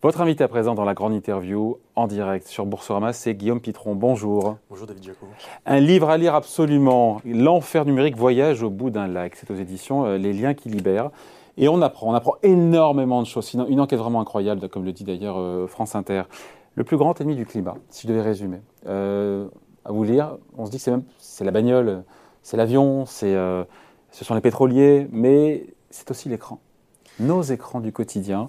Votre invité à présent dans la grande interview en direct sur Boursorama, c'est Guillaume Pitron. Bonjour. Bonjour David Jacob. Un livre à lire absolument. L'enfer numérique voyage au bout d'un lac. C'est aux éditions euh, Les liens qui libèrent. Et on apprend, on apprend énormément de choses. Une enquête vraiment incroyable, comme le dit d'ailleurs euh, France Inter. Le plus grand ennemi du climat, si je devais résumer. Euh, à vous lire, on se dit que c'est même c'est la bagnole, c'est l'avion, c'est ce sont les pétroliers, mais c'est aussi l'écran. Nos écrans du quotidien.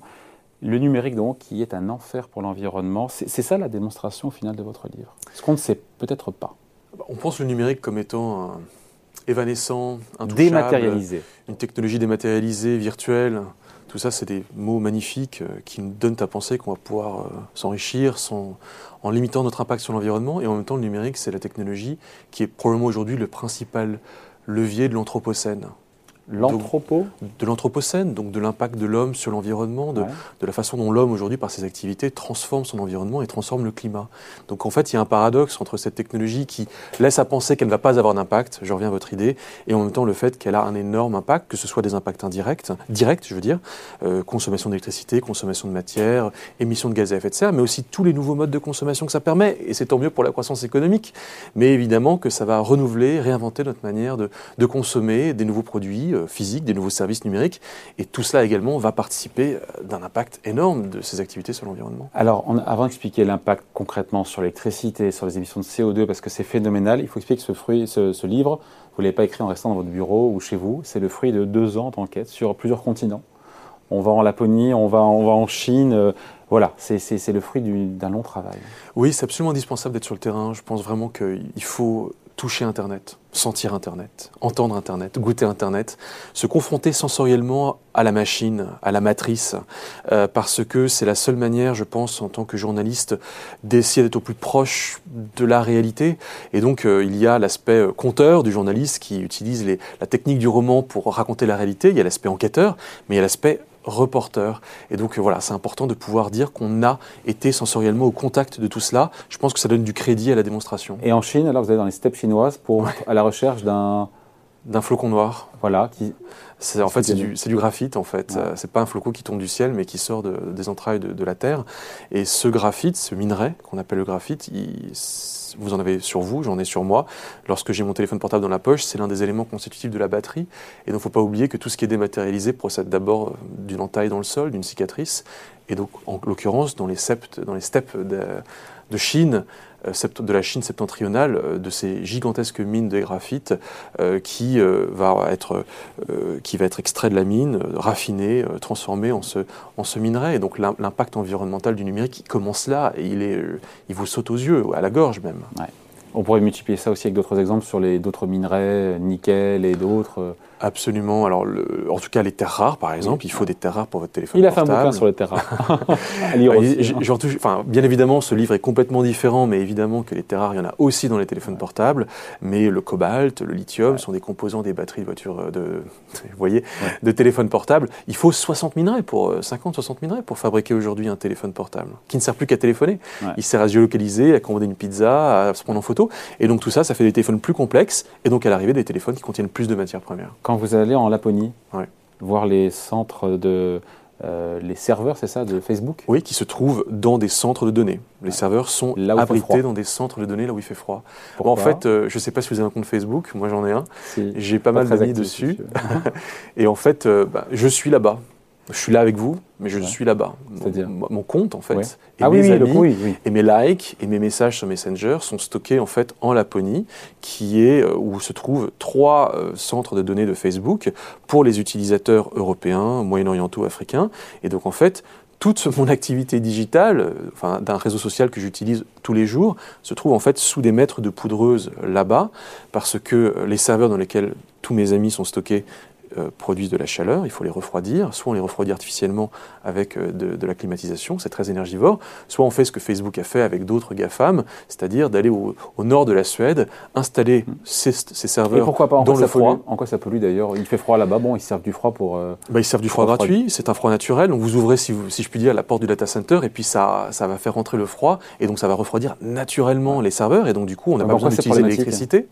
Le numérique, donc, qui est un enfer pour l'environnement, c'est ça la démonstration au final de votre livre? Ce qu'on ne sait peut-être pas. On pense le numérique comme étant évanescent, dématérialisé. une technologie dématérialisée, virtuelle. Tout ça, c'est des mots magnifiques euh, qui nous donnent à penser qu'on va pouvoir euh, s'enrichir en limitant notre impact sur l'environnement. Et en même temps, le numérique, c'est la technologie qui est probablement aujourd'hui le principal levier de l'anthropocène. L'anthropo. De l'anthropocène, donc de l'impact de l'homme sur l'environnement, de, la façon dont l'homme aujourd'hui, par ses activités, transforme son environnement et transforme le climat. Donc en fait, il y a un paradoxe entre cette technologie qui laisse à penser qu'elle ne va pas avoir d'impact, je reviens à votre idée, et en même temps le fait qu'elle a un énorme impact, que ce soit des impacts indirects, directs, je veux dire, euh, consommation d'électricité, consommation de matière, émissions de gaz à effet de serre, mais aussi tous les nouveaux modes de consommation que ça permet, et c'est tant mieux pour la croissance économique, mais évidemment que ça va renouveler, réinventer notre manière de, de consommer des nouveaux produits euh, physiques, des nouveaux services numériques. Et tout cela également va participer euh, d'un impact énorme de ces activités sur l'environnement. Alors, avant d'expliquer l'impact concrètement sur l'électricité, sur les émissions de CO2, parce que c'est phénoménal, il faut expliquer que ce, fruit, ce, livre, vous ne l'avez pas écrit en restant dans votre bureau ou chez vous, c'est le fruit de deux ans d'enquête sur plusieurs continents. On va en Laponie, on va, on va en Chine. Euh, voilà, c'est le fruit d'un long travail. Oui, c'est absolument indispensable d'être sur le terrain. Je pense vraiment qu'il faut toucher Internet, sentir Internet, entendre Internet, goûter Internet, se confronter sensoriellement à la machine, à la matrice, euh, parce que c'est la seule manière, je pense, en tant que journaliste, d'essayer d'être au plus proche de la réalité. Et donc, euh, il y a l'aspect euh, conteur du journaliste qui utilise la technique du roman pour raconter la réalité, il y a l'aspect enquêteur, mais il y a l'aspect reporter. Et donc voilà, c'est important de pouvoir dire qu'on a été sensoriellement au contact de tout cela. Je pense que ça donne du crédit à la démonstration. Et en Chine, alors vous allez dans les steppes chinoises pour à la recherche d'un d'un flocon noir. Voilà, qui c'est en fait c'est du, du, graphite en fait. C'est pas un flocon qui tombe du ciel, mais qui sort de, des entrailles de, de, la terre. Et ce graphite, ce minerai qu'on appelle le graphite, il, vous en avez sur vous, j'en ai sur moi. Lorsque j'ai mon téléphone portable dans la poche, c'est l'un des éléments constitutifs de la batterie. Et donc, il ne faut pas oublier que tout ce qui est dématérialisé procède d'abord d'une entaille dans le sol, d'une cicatrice. Et donc, en l'occurrence, dans les, dans les steppes de, de Chine, euh, de la Chine septentrionale, euh, de ces gigantesques mines de graphite euh, qui, va être, qui va être extrait de la mine, raffiné, transformé en ce, en minerai. Et donc l'impact environnemental du numérique commence là et il, est, il vous saute aux yeux, à la gorge même. On pourrait multiplier ça aussi avec d'autres exemples sur les d'autres minerais, nickel et d'autres. Absolument. Alors, le, en tout cas, les terres rares, par exemple, il faut des terres rares pour votre téléphone. Il a fait un bouquin sur les terres rares. enfin, bien évidemment, ce livre est complètement différent, mais évidemment que les terres rares, il y en a aussi dans les téléphones portables. Mais le cobalt, le lithium sont des composants des batteries de voitures, euh, de, vous voyez, de téléphones portables. Il faut 60 minerais pour 50, 60 minerais pour fabriquer aujourd'hui un téléphone portable, qui ne sert plus qu'à téléphoner. Il sert à géolocaliser, à commander une pizza, à se prendre en photo. Et donc tout ça, ça fait des téléphones plus complexes, et donc à l'arrivée des téléphones qui contiennent plus de matières premières quand vous allez en Laponie, voir les centres de. Euh, les serveurs, c'est ça, de Facebook? Oui, qui se trouvent dans des centres de données. Les serveurs sont là abrités dans des centres de données là où il fait froid. en fait, euh, je ne sais pas si vous avez un compte Facebook, moi j'en ai un. J'ai pas, mal d'amis dessus. et en fait, euh, bah, je suis là-bas je suis là avec vous, mais je suis là-bas. Mon, mon, compte, en fait, et ah mes amis, et mes likes et mes messages sur Messenger sont stockés en fait en Laponie, qui est euh, où se trouvent trois euh, centres de données de Facebook pour les utilisateurs européens, moyen-orientaux, africains. Et donc en fait, toute mon activité digitale, euh, enfin, d'un réseau social que j'utilise tous les jours, se trouve en fait sous des mètres de poudreuse là-bas, parce que les serveurs dans lesquels tous mes amis sont stockés euh, produisent de la chaleur, il faut les refroidir. Soit on les refroidit artificiellement avec euh, de, la climatisation, c'est très énergivore. Soit on fait ce que Facebook a fait avec d'autres GAFAM, c'est-à-dire d'aller au, nord de la Suède, installer ces, serveurs pourquoi pas en dans le froid. En quoi ça pollue d'ailleurs? Il fait froid là-bas, bon, ils servent du froid pour. Euh, bah, ils servent du froid gratuit, c'est un froid naturel. Donc vous ouvrez, si, si, je puis dire, la porte du data center et puis ça, ça va faire rentrer le froid et donc ça va refroidir naturellement les serveurs et donc du coup on n'a pas besoin d'utiliser l'électricité.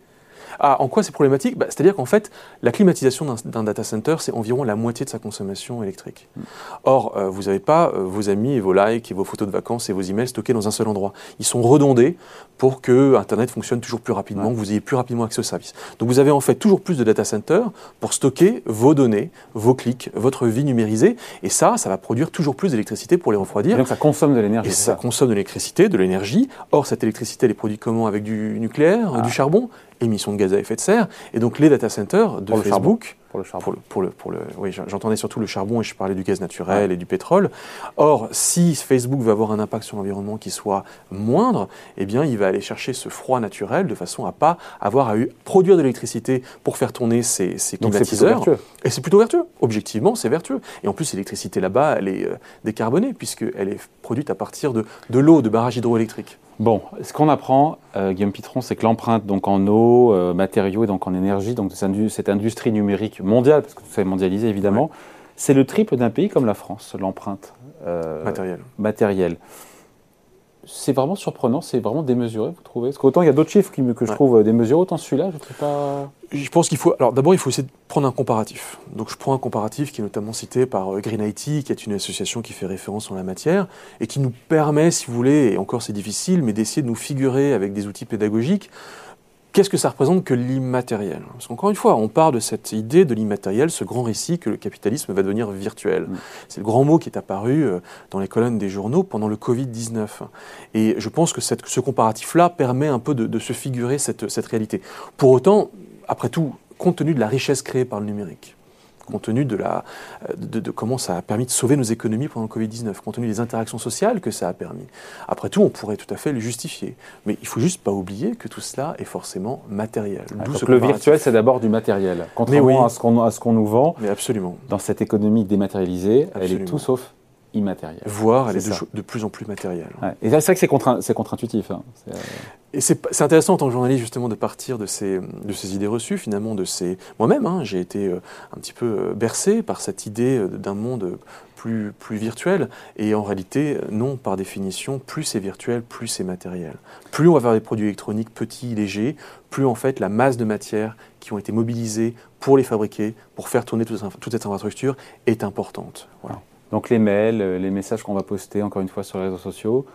Ah, en quoi c'est problématique bah, C'est-à-dire qu'en fait, la climatisation d'un data center, c'est environ la moitié de sa consommation électrique. Mm. Or, euh, vous n'avez pas euh, vos amis et vos likes et vos photos de vacances et vos emails stockés dans un seul endroit. Ils sont redondés pour que Internet fonctionne toujours plus rapidement, que vous ayez plus rapidement accès au service. Donc vous avez en fait toujours plus de data centers pour stocker vos données, vos clics, votre vie numérisée. Et ça, ça va produire toujours plus d'électricité pour les refroidir. Et donc ça consomme de l'énergie. Et ça, consomme de l'électricité, de l'énergie. Or, cette électricité, elle est produite comment? Avec du nucléaire, du ah. charbon? Émissions de gaz à effet de serre. Et donc les data centers de Facebook, pour le charbon. Pour le, pour le, oui, j'entendais surtout le charbon et je parlais du gaz naturel et du pétrole. Or, si Facebook veut avoir un impact sur l'environnement qui soit moindre, eh bien, il va aller chercher ce froid naturel de façon à pas avoir à produire de l'électricité pour faire tourner ses, ses climatiseurs. Et c'est plutôt vertueux. Objectivement, c'est vertueux. Et en plus, l'électricité là-bas, elle est euh, décarbonée puisqu'elle est produite à partir de, de l'eau, de barrages hydroélectriques. Bon, ce qu'on apprend, euh, Guillaume Pitron, c'est que l'empreinte donc en eau, euh, matériaux et donc en énergie, donc cette industrie numérique mondiale, parce que tout ça est mondialisé évidemment, c'est le triple d'un pays comme la France, l'empreinte euh, matérielle. matérielle c'est vraiment surprenant, c'est vraiment démesuré, vous trouvez? Parce qu'autant il y a d'autres chiffres que je trouve démesurés, autant celui-là, je ne sais pas. Je pense qu'il faut. Alors d'abord, il faut essayer de prendre un comparatif. Donc je prends un comparatif qui est notamment cité par euh, Green IT, qui est une association qui fait référence en la matière, et qui nous permet, si vous voulez, et encore c'est difficile, mais d'essayer de nous figurer avec des outils pédagogiques Qu'est-ce que ça représente que l'immatériel? Parce qu'encore une fois, on part de cette idée de l'immatériel, ce grand récit que le capitalisme va devenir virtuel. Mm. C'est le grand mot qui est apparu euh, dans les colonnes des journaux pendant le Covid-19. Et je pense que cette, ce comparatif-là permet un peu de, se figurer cette, cette réalité. Pour autant, après tout, compte tenu de la richesse créée par le numérique, compte tenu de, la, de, comment ça a permis de sauver nos économies pendant le Covid-19, compte tenu des interactions sociales que ça a permis. Après tout, on pourrait tout à fait le justifier. Mais il faut juste pas oublier que tout cela est forcément matériel. Ah, donc le virtuel, c'est d'abord du matériel. Contrairement à ce qu'on nous vend, Mais absolument. dans cette économie dématérialisée, elle est tout sauf immatérielle. Voire, elle est, de, plus en plus matérielle. Et c'est vrai que c'est contre, contre-intuitif. Hein. Euh, et c'est intéressant en tant que journaliste justement de partir de ces, de ces idées reçues, finalement, de ces... Moi-même, hein, j'ai été euh, un petit peu euh, bercé par cette idée d'un monde plus, plus virtuel. Et en réalité, non, par définition, plus c'est virtuel, plus c'est matériel. Plus on va avoir des produits électroniques petits, légers, plus en fait la masse de matières qui ont été mobilisées pour les fabriquer, pour faire tourner toute, toute cette infrastructure, est importante. Voilà. Donc les mails, euh, les messages qu'on va poster, encore une fois, sur les réseaux sociaux,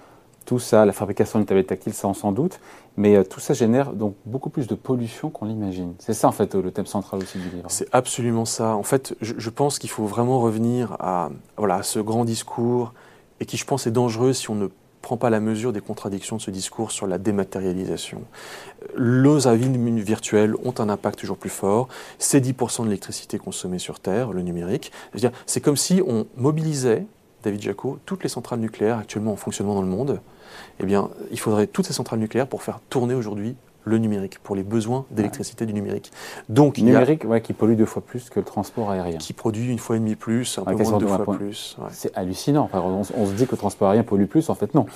tout ça, la fabrication d'une tablette tactile, ça on s'en doute, mais euh, tout ça génère donc beaucoup plus de pollution qu'on l'imagine. C'est ça en fait le thème central aussi du livre. C'est absolument ça. En fait, je, pense qu'il faut vraiment revenir à, voilà, à ce grand discours et qui je pense est dangereux si on ne pas la mesure des contradictions de ce discours sur la dématérialisation. Les avis virtuels ont un impact toujours plus fort. C'est 10% de l'électricité consommée sur Terre, le numérique. C'est comme si on mobilisait, David Jaco, toutes les centrales nucléaires actuellement en fonctionnement dans le monde. Eh bien, il faudrait toutes ces centrales nucléaires pour faire tourner aujourd'hui le numérique, pour les besoins d'électricité du numérique. Donc, numérique ouais, qui pollue deux fois plus que le transport aérien. Qui produit une fois et demie plus, un peu moins de deux fois plus. C'est hallucinant. on, se dit que le transport aérien pollue plus, en fait non.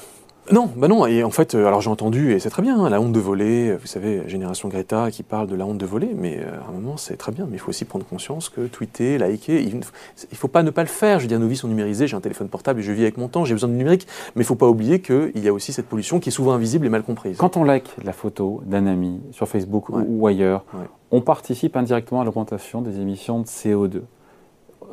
Non, bah non. Et en fait, euh, alors j'ai entendu, et c'est très bien, hein, la honte de voler, vous savez, Génération Greta qui parle de la honte de voler, mais euh, à un moment, c'est très bien. Mais il faut aussi prendre conscience que tweeter, liker, il ne faut pas ne pas le faire. Je veux dire, nos vies sont numérisées, j'ai un téléphone portable et je vis avec mon temps, j'ai besoin de numérique. Mais il ne faut pas oublier qu'il y a aussi cette pollution qui est souvent invisible et mal comprise. Quand on like la photo d'un ami sur Facebook ou ailleurs, on participe indirectement à l'augmentation des émissions de CO2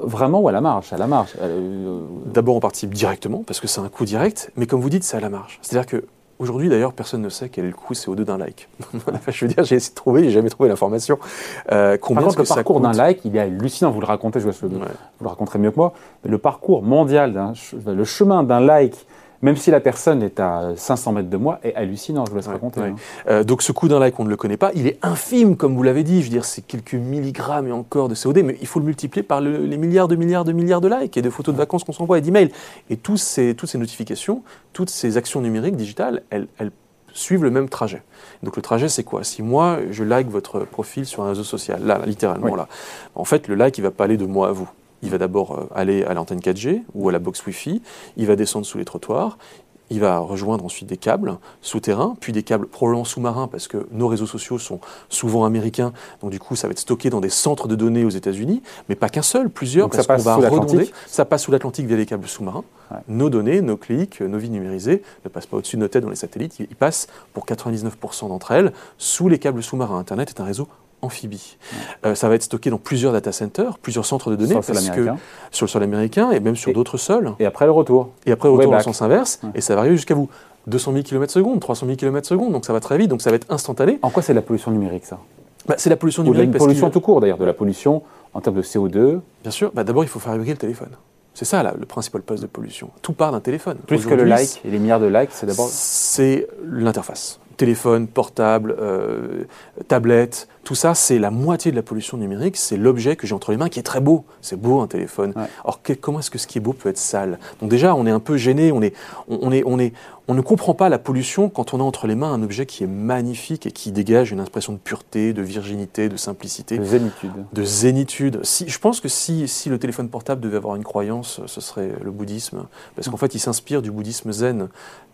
vraiment ou à la marge À la marge. Euh, D'abord, on participe directement parce que c'est un coût direct, mais comme vous dites, c'est à la marge. C'est-à-dire que Aujourd'hui, d'ailleurs, personne ne sait quel est le coût CO2 d'un like. je veux dire, j'ai essayé de trouver, j'ai jamais trouvé l'information. Euh, combien Par contre, le parcours d'un like, il est hallucinant. Vous le racontez, je vous le raconterez mieux que moi. Mais le parcours mondial, le chemin d'un like même si la personne est à 500 mètres de moi, est hallucinant, je vous laisse raconter. Hein. Euh, donc ce coup d'un like, on ne le connaît pas. Il est infime, comme vous l'avez dit. Je veux dire, c'est quelques milligrammes et encore de CO2, mais il faut le multiplier par les milliards de milliards de milliards de likes et de photos de vacances qu'on s'envoie et d'emails. Et tous ces, toutes ces notifications, toutes ces actions numériques, digitales, elles, suivent le même trajet. Donc le trajet, c'est quoi? Si moi, je like votre profil sur un réseau social, là, littéralement, là, en fait, le like, il ne va pas aller de moi à vous il va d'abord euh, aller à l'antenne 4G ou à la box Wi-Fi, il va descendre sous les trottoirs, il va rejoindre ensuite des câbles souterrains, puis des câbles probablement sous-marins, parce que nos réseaux sociaux sont souvent américains, donc du coup ça va être stocké dans des centres de données aux États-Unis, mais pas qu'un seul, plusieurs, Donc parce qu'on passe va sous redonder. l'Atlantique Ça passe sous l'Atlantique via des câbles sous-marins. Ouais. Nos données, nos clics, nos vies numérisées ne passent pas au-dessus de nos têtes dans les satellites, ils passent pour 99% d'entre elles sous les câbles sous-marins. Internet est un réseau amphibie. Euh, ça va être stocké dans plusieurs data centers, plusieurs centres de données, Sur le parce que sur le sol américain et même sur d'autres sols. Et après le retour. Et après, retour Way en back. sens inverse, Ouais. et ça va arriver jusqu'à vous. 200 000 km secondes, 300 000 km secondes, donc ça va très vite, donc ça va être instantané. En quoi c'est la pollution numérique, ça? Bah, c'est la pollution Ou de la numérique parce pollution qu'il- tout court, d'ailleurs, de la pollution en termes de CO2, Bien sûr, bah, d'abord il faut fabriquer le téléphone. C'est ça là, le principal poste de pollution. Tout part d'un téléphone. plus que le like et les milliards de likes, c'est d'abord. C'est l'interface. Téléphone, portable, euh, tablette, tout ça, c'est la moitié de la pollution numérique. C'est l'objet que j'ai entre les mains qui est très beau. C'est beau un téléphone. Ouais. Que- comment est-ce que ce qui est beau peut être sale? Donc déjà, on est un peu gêné. On est, on, on est, on est, on ne comprend pas la pollution quand on a entre les mains un objet qui est magnifique et qui dégage une impression de pureté, de virginité, de simplicité de zénitude. de zénitude. Si, je pense que si, si le téléphone portable devait avoir une croyance, ce serait le bouddhisme, parce qu'en fait, il s'inspire du bouddhisme zen.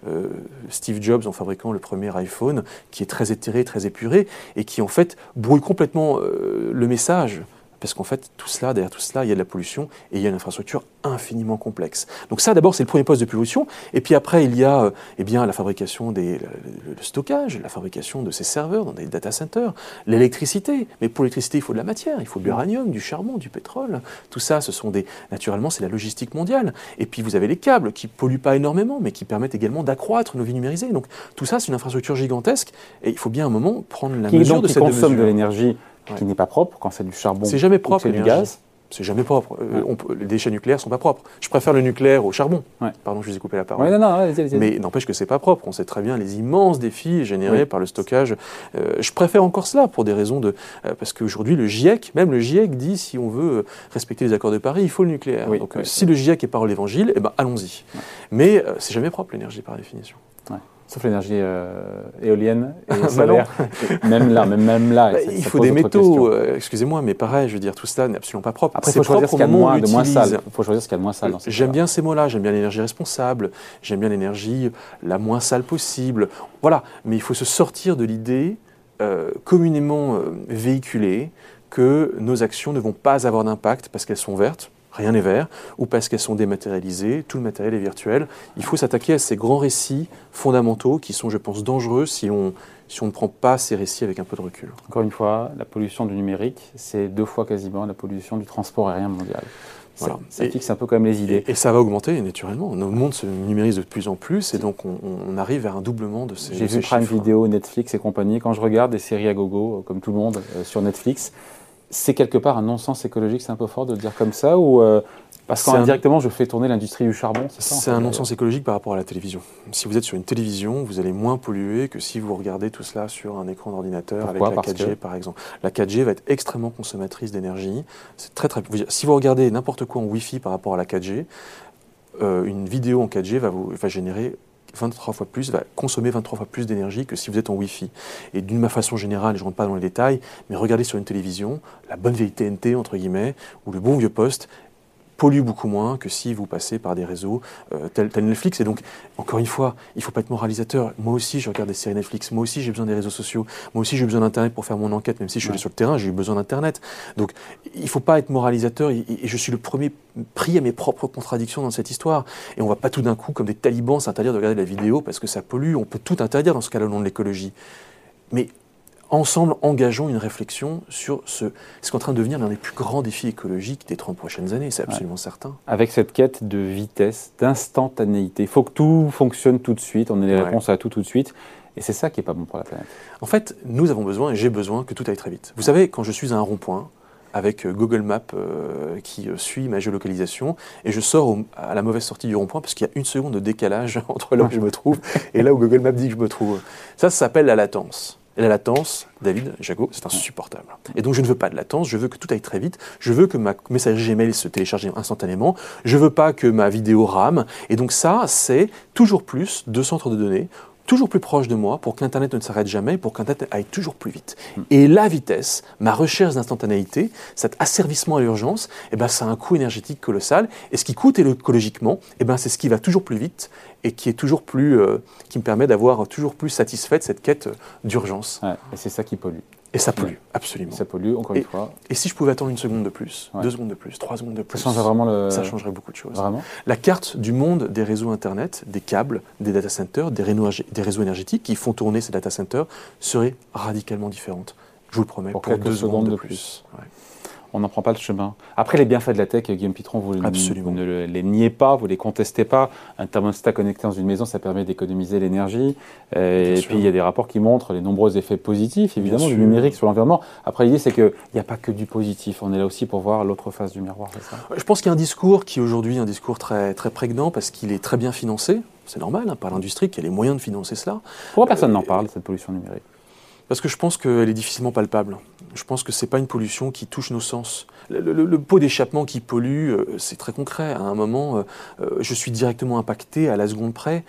Euh, Steve Jobs, en fabriquant le premier iPhone, qui est très éthéré, très épuré, et qui en fait brouille complètement euh, le message. Parce qu'en fait, tout cela, derrière tout cela, il y a de la pollution et il y a une infrastructure infiniment complexe. Donc ça, d'abord, c'est le premier poste de pollution. Et puis après, il y a euh, eh bien, la fabrication des le, stockage, la fabrication de ces serveurs dans des data centers, l'électricité. Mais pour l'électricité, il faut de la matière, il faut de l'uranium, du charbon, du pétrole. Tout ça, ce sont des, naturellement, c'est la logistique mondiale. Et puis vous avez les câbles qui polluent pas énormément, mais qui permettent également d'accroître nos vies numérisées. Donc tout ça, c'est une infrastructure gigantesque. Et il faut bien à un moment prendre la Qui, mesure donc, de qui cette consomme de l'énergie Ouais. qui n'est pas propre quand c'est du charbon. C'est jamais propre, c'est du gaz. C'est jamais propre. Euh, Ouais. on peut- les déchets nucléaires sont pas propres. Je préfère le nucléaire au charbon. Ouais. Pardon, je vous ai coupé la parole. Ouais, non, non, allez-y, allez-y. Mais n'empêche que c'est pas propre. On sait très bien les immenses défis générés Oui. par le stockage. Euh, je préfère encore cela pour des raisons de euh, parce qu'aujourd'hui le GIEC, même le GIEC dit si on veut euh, respecter les accords de Paris, il faut le nucléaire. Oui, Donc oui. si le GIEC est parole d'évangile, eh ben allons-y. Mais c'est jamais propre l'énergie par définition. Sauf l'énergie euh, éolienne et Bah solaire. même là, même, même là. Bah, ça- il ça faut des métaux. euh, Excusez-moi, mais pareil, je veux dire tout cela n'est absolument pas propre. Après, il faut choisir ce qu'il y a de moins, de sale. Il faut choisir ce qu'il y a de moins sale ces J'aime bien ces mots-là, j'aime bien l'énergie responsable, j'aime bien l'énergie la moins sale possible. Voilà, mais il faut se sortir de l'idée euh, communément euh, véhiculée que nos actions ne vont pas avoir d'impact parce qu'elles sont vertes, rien n'est vert, ou parce qu'elles sont dématérialisées, tout le matériel est virtuel. Il faut s'attaquer à ces grands récits fondamentaux qui sont, je pense, dangereux si on, si on ne prend pas ces récits avec un peu de recul. Encore une fois, la pollution du numérique, c'est deux fois quasiment la pollution du transport aérien mondial. Ça, Voilà. ça Et- fixe un peu même les idées. Et, et ça va augmenter naturellement. Notre monde se numérise de plus en plus et donc on, on arrive vers un doublement de ces J'ai vu Prime. Video, Netflix et compagnie. Quand je regarde des séries à gogo, euh, comme tout le monde, euh, sur Netflix, c'est quelque part un non-sens écologique, c'est un peu fort de le dire comme ça ou euh, parce un- qu'indirectement je fais tourner l'industrie du charbon, c'est ça un euh, non-sens écologique par rapport à la télévision. Si vous êtes sur une télévision, vous allez moins polluer que si vous regardez tout cela sur un écran d'ordinateur avec la Parce 4G que- par exemple. La 4G va être extrêmement consommatrice d'énergie. C'est très très. Si vous regardez n'importe quoi en Wi-Fi par rapport à la 4G, euh, une vidéo en 4G va, vous, va générer 23 fois plus, va consommer 23 fois plus d'énergie que si vous êtes en Wi-Fi. Et d'une façon générale, je ne rentre pas dans les détails, mais regardez sur une télévision, la bonne vieille TNT, entre guillemets, ou le bon vieux poste, pollue beaucoup moins que si vous passez par des réseaux euh, tels, tels Netflix. Et donc, encore une fois, il ne faut pas être moralisateur. Moi aussi, je regarde des séries Netflix. Moi aussi, j'ai besoin des réseaux sociaux. Moi aussi, j'ai besoin d'Internet pour faire mon enquête, même si je suis Ouais. allé sur le terrain, j'ai eu besoin d'Internet. Donc, il ne faut pas être moralisateur. Et, et je suis le premier pris à mes propres contradictions dans cette histoire. Et on ne va pas tout d'un coup, comme des talibans, s'interdire de regarder la vidéo parce que ça pollue. On peut tout interdire dans ce cas-là au nom de l'écologie. Mais ensemble, engageons une réflexion sur ce, ce qu'est en train de devenir l'un des plus grands défis écologiques des 30 prochaines années, c'est absolument certain. avec cette quête de vitesse, d'instantanéité. Il faut que tout fonctionne tout de suite, on ait les Ouais. réponses à tout tout de suite. Et c'est ça qui est pas bon pour la planète. En fait, nous avons besoin, et j'ai besoin, que tout aille très vite. Vous savez, quand je suis à un rond-point, avec euh, Google Maps euh, qui euh, suit ma géolocalisation, et je sors au- à la mauvaise sortie du rond-point parce qu'il y a une seconde de décalage entre là où je me trouve et là où Google Maps dit que je me trouve. Ça, ça s'appelle la latence. La latence, David, Jago, c'est insupportable. Et donc je ne veux pas de latence, je veux que tout aille très vite, je veux que ma messagerie Gmail se télécharge instantanément, je veux pas que ma vidéo rame. Et donc ça, c'est toujours plus de centres de données, toujours plus proche de moi pour qu'Internet ne s'arrête jamais, pour qu'Internet aille toujours plus vite. Et la vitesse, ma recherche d'instantanéité, cet asservissement à l'urgence, eh ben, ça a un coût énergétique colossal. Et ce qui coûte écologiquement, eh ben, c'est ce qui va toujours plus vite et qui est toujours plus, euh, qui me permet d'avoir toujours plus satisfait cette quête d'urgence. et c'est ça qui pollue. Et ça pollue, absolument. Ça pollue, encore une fois. Et si je pouvais attendre une seconde de plus, deux secondes de plus, trois secondes de plus, ça changerait vraiment le... Ça changerait beaucoup de choses. Vraiment La carte du monde des réseaux Internet, des câbles, des data centers, des réseaux, énergétiques qui font tourner ces data centers serait radicalement différente. Je vous le promets, pour, deux secondes, de plus on n'en prend pas le chemin. Après, les bienfaits de la tech, Guillaume Pitron, vous, ne les niez pas, vous ne les contestez pas. Un thermostat connecté dans une maison, ça permet d'économiser l'énergie. Euh, et puis, il y a des rapports qui montrent les nombreux effets positifs, évidemment, du numérique sur l'environnement. Après, l'idée, c'est qu'il n'y a pas que du positif. On est là aussi pour voir l'autre face du miroir, ça? Je pense qu'il y a un discours qui, aujourd'hui, est un discours très, très prégnant parce qu'il est très bien financé. C'est normal, hein, par l'industrie qui a les moyens de financer cela. Pourquoi personne n'en parle, cette pollution numérique parce que je pense qu'elle est difficilement palpable. Je pense que ce n'est pas une pollution qui touche nos sens. Le, pot d'échappement qui pollue, euh, c'est très concret. À un moment, euh, euh, je suis directement impacté à la seconde près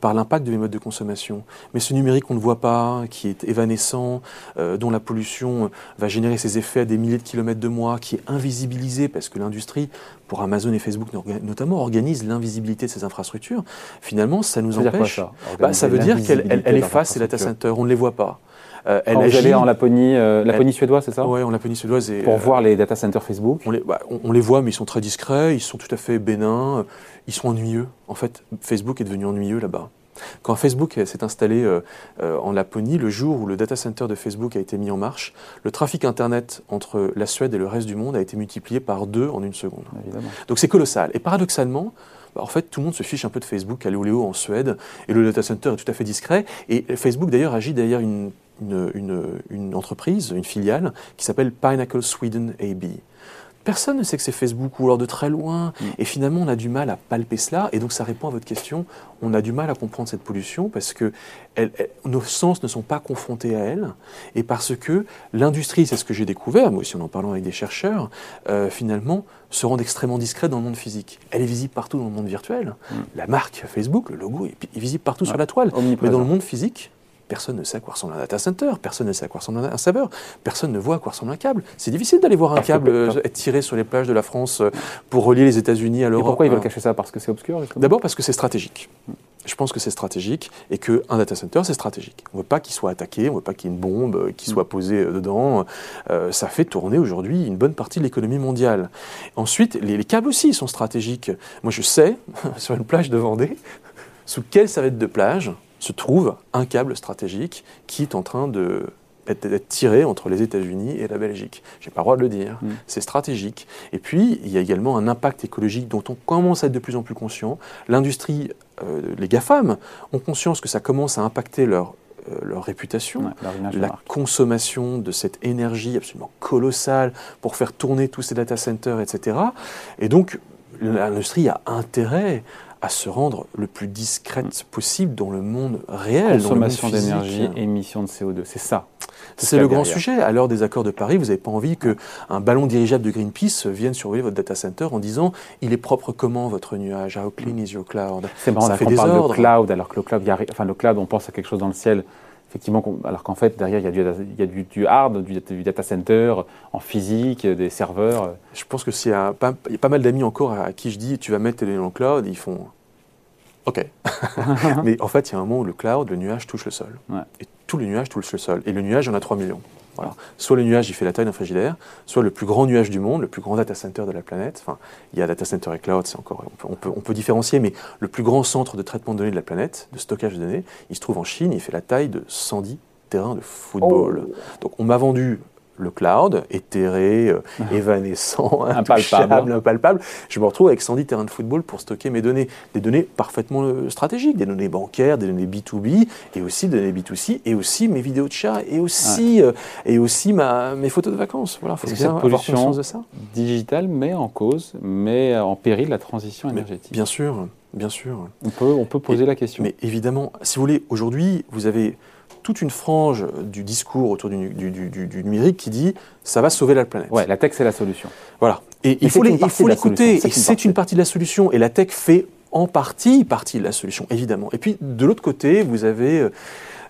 par l'impact de mes modes de consommation. Mais ce numérique qu'on ne voit pas, qui est évanescent, dont la pollution va générer ses effets à des milliers de kilomètres de moi, qui est invisibilisé parce que l'industrie, pour Amazon et Facebook notamment, organise l'invisibilité de ces infrastructures, finalement, ça nous empêche. ça, bah, ça veut dire qu'elle efface ces data centers, on ne les voit pas. Euh, elle Quand vous allez en Laponie, euh, Laponie suédoise, c'est ça? Oui, en Laponie suédoise. Et, pour voir les data centers Facebook on les, bah, on, les, voit, mais ils sont très discrets, ils sont tout à fait bénins, ils sont ennuyeux. En fait, Facebook est devenu ennuyeux là-bas. Quand Facebook s'est installé euh, en Laponie, le jour où le data center de Facebook a été mis en marche, le trafic Internet entre la Suède et le reste du monde a été multiplié par deux en une seconde. Évidemment. Donc c'est colossal. Et paradoxalement, bah, en fait, tout le monde se fiche un peu de Facebook à Léo en Suède, et le data center est tout à fait discret. Et Facebook d'ailleurs agit derrière une une, entreprise, une filiale, qui s'appelle Pinnacle Sweden AB. Personne ne sait que c'est Facebook ou alors de très loin. Mm. Et finalement, on a du mal à palper cela. Et donc, ça répond à votre question. On a du mal à comprendre cette pollution parce que nos sens ne sont pas confrontés à elle. Et parce que l'industrie, c'est ce que j'ai découvert, moi aussi en en parlant avec des chercheurs, euh, finalement, se rend extrêmement discrète dans le monde physique. Elle est visible partout dans le monde virtuel. Mm. La marque Facebook, le logo, est visible partout sur la toile. Mais dans le monde physique, Personne ne sait à quoi ressemble un data center, personne ne sait à quoi ressemble un serveur, personne ne voit à quoi ressemble un câble. C'est difficile d'aller voir un câble euh, être tiré sur les plages de la France euh, pour relier les États-Unis à l'Europe. pourquoi ils veulent cacher ça? Parce que c'est obscur D'abord parce que c'est stratégique. Je pense que c'est stratégique et qu'un data center, c'est stratégique. On ne veut pas qu'il soit attaqué, on ne veut pas qu'il y ait une bombe euh, qui soit posée dedans. ça fait tourner aujourd'hui une bonne partie de l'économie mondiale. Ensuite, les, les câbles aussi sont stratégiques. Moi, je sais, sur une plage de Vendée, sous quelle serviette de plage se trouve un câble stratégique qui est en train de d'être tiré entre les États-Unis et la Belgique. J'ai pas le droit de le dire. Mm. C'est stratégique. Et puis, il y a également un impact écologique dont on commence à être de plus en plus conscient. L'industrie, euh, les GAFAM, ont conscience que ça commence à impacter leur, euh, leur réputation, la consommation de cette énergie absolument colossale pour faire tourner tous ces data centers, etc. Et donc, l'industrie a intérêt à se rendre le plus discrète possible dans le monde réel. Consommation d'énergie, émission de CO2, c'est ça. C'est le grand sujet. À l'heure des accords de Paris, vous n'avez pas envie qu'un ballon dirigeable de Greenpeace vienne surveiller votre data center en disant il est propre comment votre nuage? How clean is your cloud? C'est marrant, ça fait des parle de cloud, alors que le cloud, enfin, le cloud, on pense à quelque chose dans le ciel effectivement, alors qu'en fait, derrière, il y a, du, il y a du, hard, du, data center, en physique, des serveurs. Je pense que pas, il y a pas mal d'amis encore à qui je dis tu vas mettre tes données dans le cloud, ils font OK. Mais en fait, il y a un moment où le cloud, le nuage touche le sol. Et tout le nuage touche le sol. Et le nuage, il y en a 3 millions. Voilà. Soit le nuage, il fait la taille d'un frigidaire, soit le plus grand nuage du monde, le plus grand data center de la planète. Enfin, il y a data center et cloud, c'est encore, on peut, on peut, différencier, mais le plus grand centre de traitement de données de la planète, de stockage de données, il se trouve en Chine, il fait la taille de 110 terrains de football. Oh. Donc on m'a vendu le cloud, éthéré, euh, évanescent, impalpable. impalpable. Je me retrouve avec 110 terrains de football pour stocker mes données. Des données parfaitement euh, stratégiques, des données bancaires, des données B2B, et aussi des données B2C, et aussi mes vidéos de chat, et aussi, euh, et aussi ma, mes photos de vacances. Voilà, faut bien avoir conscience de ça. digitale met en cause, met en péril la transition énergétique. bien sûr, bien sûr. On peut, on peut poser la question. Mais évidemment, si vous voulez, aujourd'hui, vous avez toute une frange du discours autour du, numérique qui dit ça va sauver la planète. Ouais, la tech c'est la solution. Voilà. Et il faut, l'écouter. Et c'est une partie de la solution. Et la tech fait en partie partie de la solution, évidemment. Et puis de l'autre côté, vous avez euh,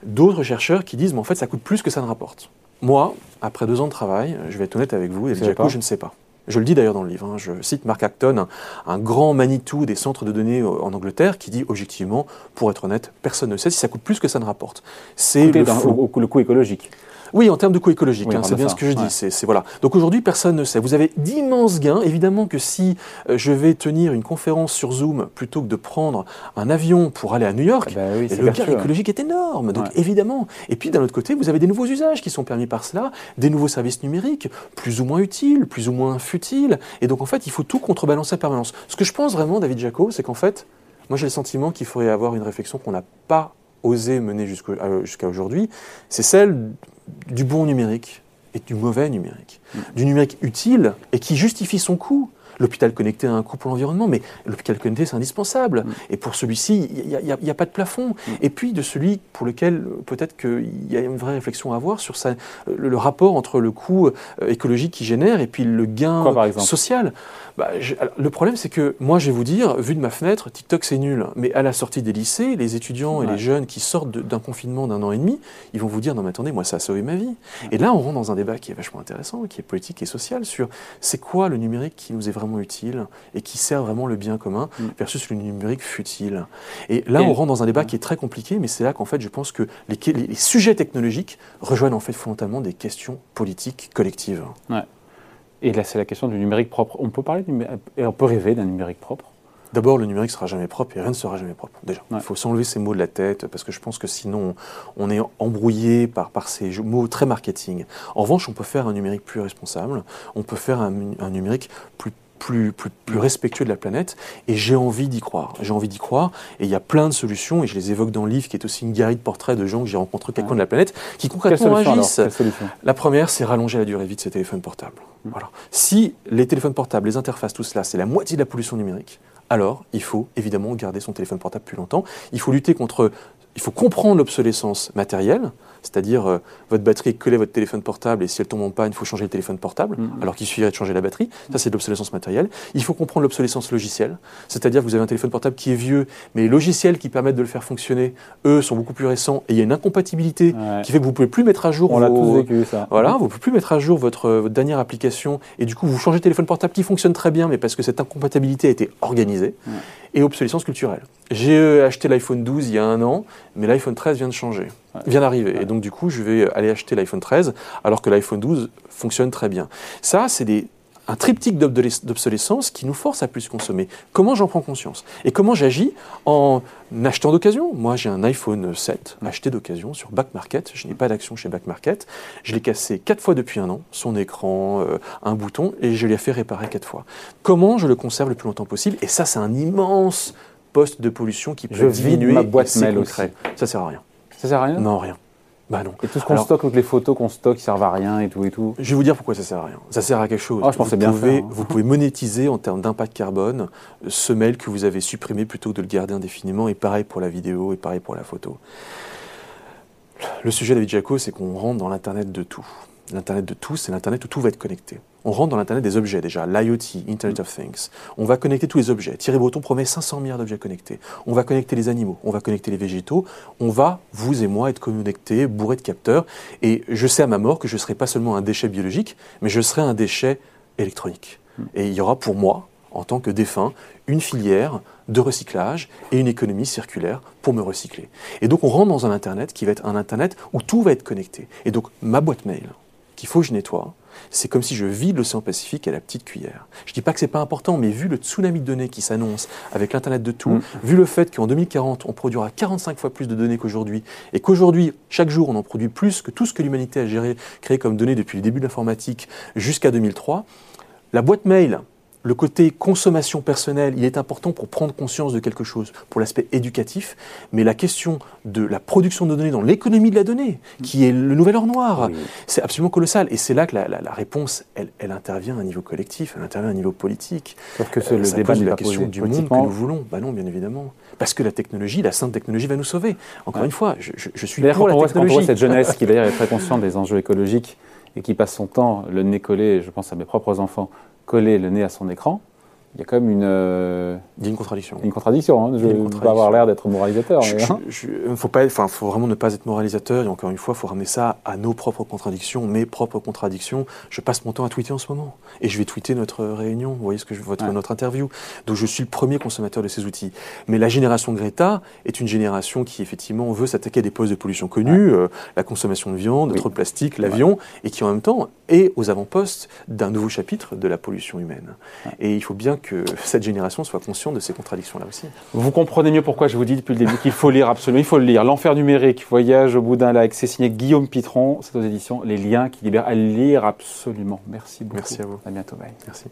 d'autres chercheurs qui disent, mais en fait, ça coûte plus que ça ne rapporte. Moi, après deux ans de travail, je vais être honnête avec vous, et Jaco, je ne sais pas. Je le dis d'ailleurs dans le livre. Hein. je cite Mark Acton, un, grand Manitou des centres de données euh, en Angleterre, qui dit objectivement, pour être honnête, personne ne sait si ça coûte plus que ça ne rapporte. C'est le, le coût écologique. Oui, en termes de coût écologique, hein, c'est bien ce que je dis. C'est, voilà. Donc aujourd'hui, personne ne sait. Vous avez d'immenses gains. Évidemment que si euh, je vais tenir une conférence sur Zoom plutôt que de prendre un avion pour aller à New York, ah bah le gain écologique est énorme. Donc évidemment. Et puis d'un autre côté, vous avez des nouveaux usages qui sont permis par cela, des nouveaux services numériques, plus ou moins utiles, plus ou moins futiles. Et donc en fait, il faut tout contrebalancer à permanence. Ce que je pense vraiment, David Jaco, c'est qu'en fait, moi j'ai le sentiment qu'il faudrait avoir une réflexion qu'on n'a pas osé mener euh, jusqu'à aujourd'hui, c'est celle du bon numérique et du mauvais numérique. Du numérique utile et qui justifie son coût. L'hôpital connecté a un coût pour l'environnement, mais l'hôpital connecté, c'est indispensable. Mm. Et pour celui-ci, il n'y a, pas de plafond. Mm. Et puis de celui pour lequel peut-être qu'il y a une vraie réflexion à avoir sur le, rapport entre le coût euh, écologique qu'il génère et puis le gain social. Bah, le problème, c'est que moi, je vais vous dire, vu de ma fenêtre, TikTok, c'est nul. Mais à la sortie des lycées, les étudiants et les jeunes qui sortent d'un confinement d'un an et demi, ils vont vous dire, non mais attendez, moi, ça a sauvé ma vie. Et là, on rentre dans un débat qui est vachement intéressant, qui est politique et social, sur c'est quoi le numérique qui nous est vraiment utile et qui sert vraiment le bien commun mm. versus le numérique futile. Et là, on rentre dans un débat qui est très compliqué, mais c'est là qu'en fait, je pense que les, les, sujets technologiques rejoignent en fait fondamentalement des questions politiques collectives. Ouais. Et là, c'est la question du numérique propre. On peut parler et on peut rêver d'un numérique propre D'abord, le numérique sera jamais propre et rien ne sera jamais propre. Déjà, il faut s'enlever ces mots de la tête parce que je pense que sinon on est embrouillé par, par ces mots très marketing. En revanche, on peut faire un numérique plus responsable, on peut faire un, un numérique plus plus, plus, plus respectueux de la planète. Et j'ai envie d'y croire. J'ai envie d'y croire. Et il y a plein de solutions, et je les évoque dans le livre, qui est aussi une galerie de portraits de gens que j'ai rencontrés quelqu'un de la planète, qui concrètement agissent. La première, c'est rallonger la durée de vie de ces téléphones portables. Mm. Voilà. Si les téléphones portables, les interfaces, tout cela, c'est la moitié de la pollution numérique, alors il faut évidemment garder son téléphone portable plus longtemps. Il faut lutter contre il faut comprendre l'obsolescence matérielle, c'est-à-dire euh, votre batterie est collée à votre téléphone portable et si elle tombe en panne, il faut changer le téléphone portable, mm-hmm. alors qu'il suffirait de changer la batterie. Ça, c'est de l'obsolescence matérielle. Il faut comprendre l'obsolescence logicielle, c'est-à-dire que vous avez un téléphone portable qui est vieux, mais les logiciels qui permettent de le faire fonctionner, eux, sont beaucoup plus récents et il y a une incompatibilité qui fait que vous ne pouvez plus mettre à jour. On l'a tous vécu, ça. Voilà, vous ne pouvez plus mettre à jour votre, votre, dernière application et du coup, vous changez le téléphone portable qui fonctionne très bien, mais parce que cette incompatibilité a été organisée et obsolescence culturelle. J'ai euh, acheté l'iPhone 12 il y a un an, mais l'iPhone 13 vient de changer, vient d'arriver. Et donc du coup, je vais aller acheter l'iPhone 13 alors que l'iPhone 12 fonctionne très bien. Ça, c'est des un triptyque d'obsolescence qui nous force à plus consommer. Comment j'en prends conscience? Et comment j'agis en achetant d'occasion? Moi, j'ai un iPhone 7 acheté d'occasion sur Back Market. Je n'ai pas d'action chez Back Market. Je l'ai cassé quatre fois depuis un an, son écran, euh, un bouton, et je l'ai fait réparer quatre fois. Comment je le conserve le plus longtemps possible? Et ça, c'est un immense poste de pollution qui peut je diminuer ma boîte mail aussi. Ça sert à rien. Ça sert à rien Non, rien. Bah non. Et tout ce qu'on stocke, toutes les photos qu'on stocke, servent à rien et tout et tout. Je vais vous dire pourquoi ça sert à rien. Ça sert à quelque chose. Oh, je pensais bien pouvez, Vous pouvez monétiser en termes d'impact carbone ce mail que vous avez supprimé plutôt que de le garder indéfiniment. Et pareil pour la vidéo et pareil pour la photo. Le sujet David Jaco, c'est qu'on rentre dans l'internet de tout. L'Internet de tout, c'est l'Internet où tout va être connecté. On rentre dans l'Internet des objets déjà, l'IoT, Internet of Things. On va connecter tous les objets. Thierry Breton promet 500 milliards d'objets connectés. On va connecter les animaux, on va connecter les végétaux. On va, vous et moi, être connectés, bourrés de capteurs. Et je sais à ma mort que je ne serai pas seulement un déchet biologique, mais je serai un déchet électronique. Et il y aura pour moi, en tant que défunt, une filière de recyclage et une économie circulaire pour me recycler. Et donc on rentre dans un Internet qui va être un Internet où tout va être connecté. Et donc ma boîte mail, qu'il faut que je nettoie, c'est comme si je vide l'océan Pacifique à la petite cuillère. Je ne dis pas que ce n'est pas important, mais vu le tsunami de données qui s'annonce avec l'Internet de tout, mm. vu le fait qu'en 2040, on produira 45 fois plus de données qu'aujourd'hui, et qu'aujourd'hui, chaque jour, on en produit plus que tout ce que l'humanité a géré, créé comme données depuis le début de l'informatique jusqu'à 2003, la boîte mail le côté consommation personnelle, il est important pour prendre conscience de quelque chose, pour l'aspect éducatif, mais la question de la production de données dans l'économie de la donnée, qui est le nouvel or noir, c'est absolument colossal. Et c'est là que la, réponse, elle, elle, intervient à un niveau collectif, elle intervient à un niveau politique. Sauf que c'est le débat de la question du monde que nous voulons. Bah non, bien évidemment. Parce que la technologie, la sainte technologie va nous sauver. Encore une fois, je, je, suis pour la technologie. Quand on cette jeunesse qui d'ailleurs est très consciente des enjeux écologiques et qui passe son temps le nez collé, je pense à mes propres enfants, coller le nez à son écran, il y a quand même une. Euh, il y a une contradiction. Une contradiction. Hein. Je ne veux pas avoir l'air d'être moralisateur. Il hein. faut pas, enfin, faut vraiment ne pas être moralisateur. Et encore une fois, il faut ramener ça à nos propres contradictions, mes propres contradictions. Je passe mon temps à tweeter en ce moment, et je vais tweeter notre réunion. Vous voyez ce que je, votre, notre interview. Donc, je suis le premier consommateur de ces outils. Mais la génération Greta est une génération qui effectivement veut s'attaquer à des postes de pollution connus, euh, la consommation de viande, trop de plastique, l'avion, et qui en même temps est aux avant-postes d'un nouveau chapitre de la pollution humaine. Et il faut bien que cette génération soit consciente de ces contradictions-là aussi. Vous comprenez mieux pourquoi je vous dis depuis le début qu'il faut lire absolument, il faut le lire. L'enfer numérique, voyage au bout d'un lac, c'est signé Guillaume Pitron, c'est aux éditions Les liens qui libèrent. À lire absolument. Merci beaucoup. Merci à vous. À bientôt. Merci.